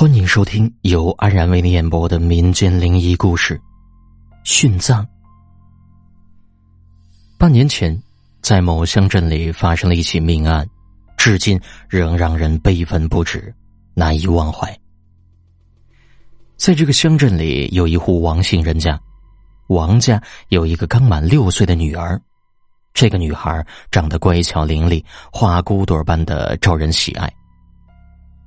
欢迎收听由安然为你演播的民间灵异故事《殉葬》。半年前，在某乡镇里发生了一起命案，至今仍让人悲愤不止，难以忘怀。在这个乡镇里，有一户王姓人家，王家有一个刚满六岁的女儿，这个女孩长得乖巧伶俐，花骨朵般的招人喜爱。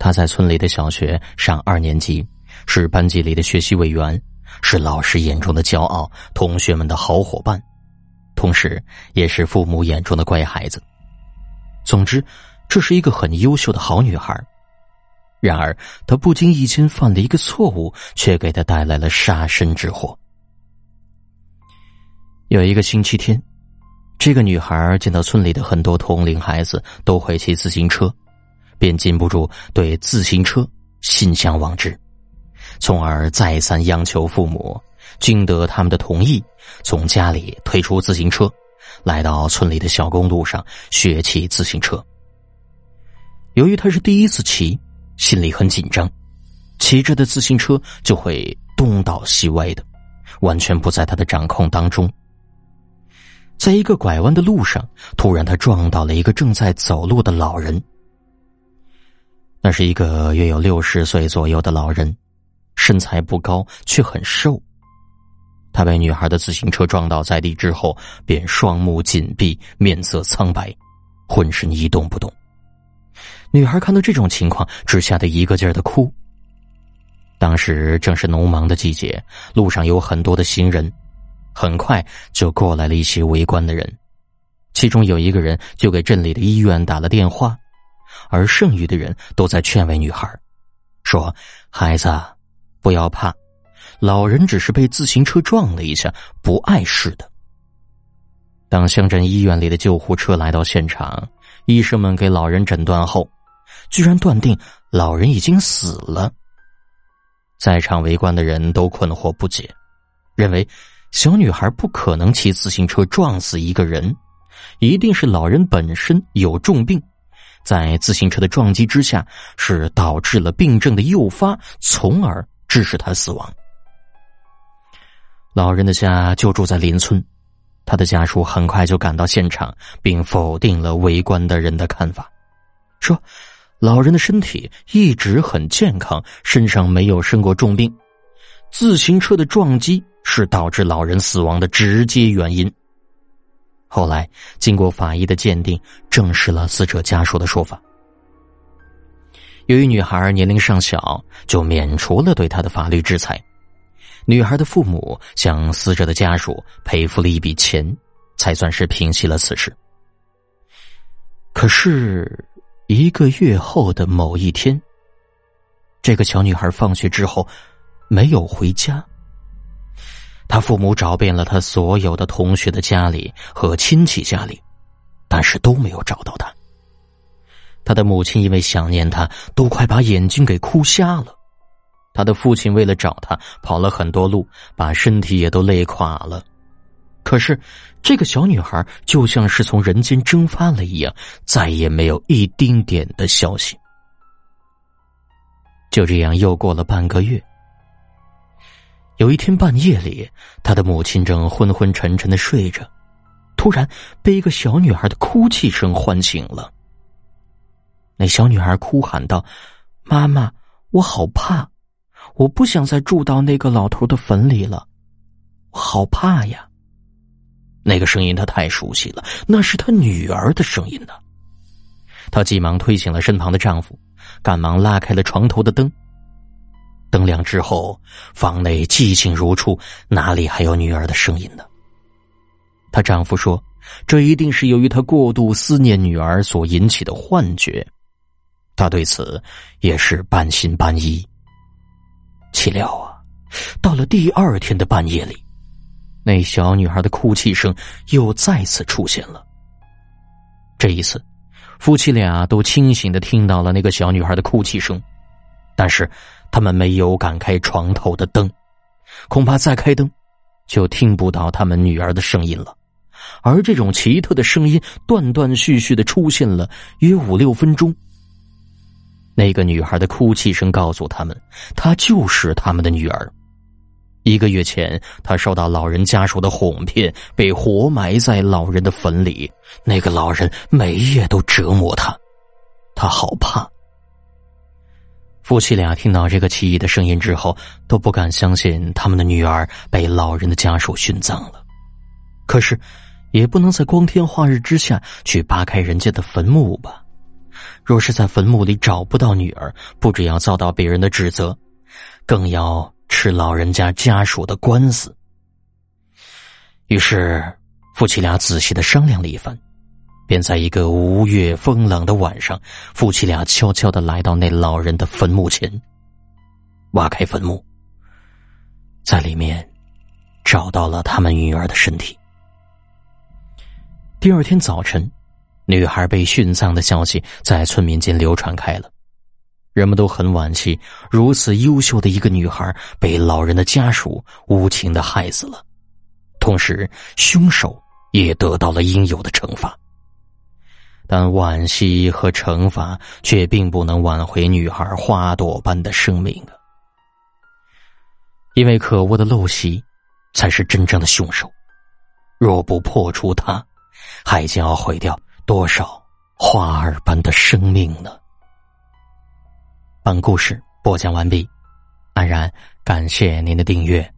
他在村里的小学上二年级，是班级里的学习委员，是老师眼中的骄傲，同学们的好伙伴，同时也是父母眼中的乖孩子。总之，这是一个很优秀的好女孩。然而，她不经意间犯了一个错误，却给她带来了杀身之祸。有一个星期天，这个女孩见到村里的很多同龄孩子都会骑自行车。便禁不住对自行车心向往之，从而再三央求父母，经得他们的同意，从家里推出自行车，来到村里的小公路上学骑自行车。由于他是第一次骑，心里很紧张，骑着的自行车就会东倒西歪的，完全不在他的掌控当中。在一个拐弯的路上，突然他撞到了一个正在走路的老人。那是一个约有六十岁左右的老人，身材不高却很瘦。他被女孩的自行车撞倒在地之后，便双目紧闭，面色苍白，浑身一动不动。女孩看到这种情况，只吓得一个劲儿的哭。当时正是农忙的季节，路上有很多的行人，很快就过来了一些围观的人，其中有一个人就给镇里的医院打了电话。而剩余的人都在劝慰女孩，说：“孩子，不要怕，老人只是被自行车撞了一下，不碍事的。”当乡镇医院里的救护车来到现场，医生们给老人诊断后，居然断定老人已经死了。在场围观的人都困惑不解，认为小女孩不可能骑自行车撞死一个人，一定是老人本身有重病。在自行车的撞击之下，是导致了病症的诱发，从而致使他死亡。老人的家就住在邻村，他的家属很快就赶到现场，并否定了围观的人的看法，说：“老人的身体一直很健康，身上没有生过重病，自行车的撞击是导致老人死亡的直接原因。”后来，经过法医的鉴定，证实了死者家属的说法。由于女孩年龄尚小，就免除了对她的法律制裁。女孩的父母向死者的家属赔付了一笔钱，才算是平息了此事。可是，一个月后的某一天，这个小女孩放学之后没有回家。他父母找遍了他所有的同学的家里和亲戚家里，但是都没有找到他。他的母亲因为想念他，都快把眼睛给哭瞎了。他的父亲为了找他，跑了很多路，把身体也都累垮了。可是，这个小女孩就像是从人间蒸发了一样，再也没有一丁点的消息。就这样，又过了半个月。有一天半夜里，他的母亲正昏昏沉沉的睡着，突然被一个小女孩的哭泣声唤醒了。那小女孩哭喊道：“妈妈，我好怕，我不想再住到那个老头的坟里了，我好怕呀！”那个声音她太熟悉了，那是她女儿的声音呢。她急忙推醒了身旁的丈夫，赶忙拉开了床头的灯。灯亮之后，房内寂静如初，哪里还有女儿的声音呢？她丈夫说：“这一定是由于她过度思念女儿所引起的幻觉。”他对此也是半信半疑。岂料啊，到了第二天的半夜里，那小女孩的哭泣声又再次出现了。这一次，夫妻俩都清醒的听到了那个小女孩的哭泣声，但是。他们没有敢开床头的灯，恐怕再开灯，就听不到他们女儿的声音了。而这种奇特的声音断断续续的出现了约五六分钟。那个女孩的哭泣声告诉他们，她就是他们的女儿。一个月前，她受到老人家属的哄骗，被活埋在老人的坟里。那个老人每夜都折磨她，她好怕。夫妻俩听到这个奇异的声音之后，都不敢相信他们的女儿被老人的家属殉葬了。可是，也不能在光天化日之下去扒开人家的坟墓吧？若是在坟墓里找不到女儿，不只要遭到别人的指责，更要吃老人家家属的官司。于是，夫妻俩仔细的商量了一番。便在一个无月风冷的晚上，夫妻俩悄悄的来到那老人的坟墓前，挖开坟墓，在里面找到了他们女儿的身体。第二天早晨，女孩被殉葬的消息在村民间流传开了，人们都很惋惜，如此优秀的一个女孩被老人的家属无情的害死了，同时凶手也得到了应有的惩罚。但惋惜和惩罚却并不能挽回女孩花朵般的生命啊！因为可恶的陋习，才是真正的凶手。若不破除它，还将要毁掉多少花儿般的生命呢？本故事播讲完毕，安然感谢您的订阅。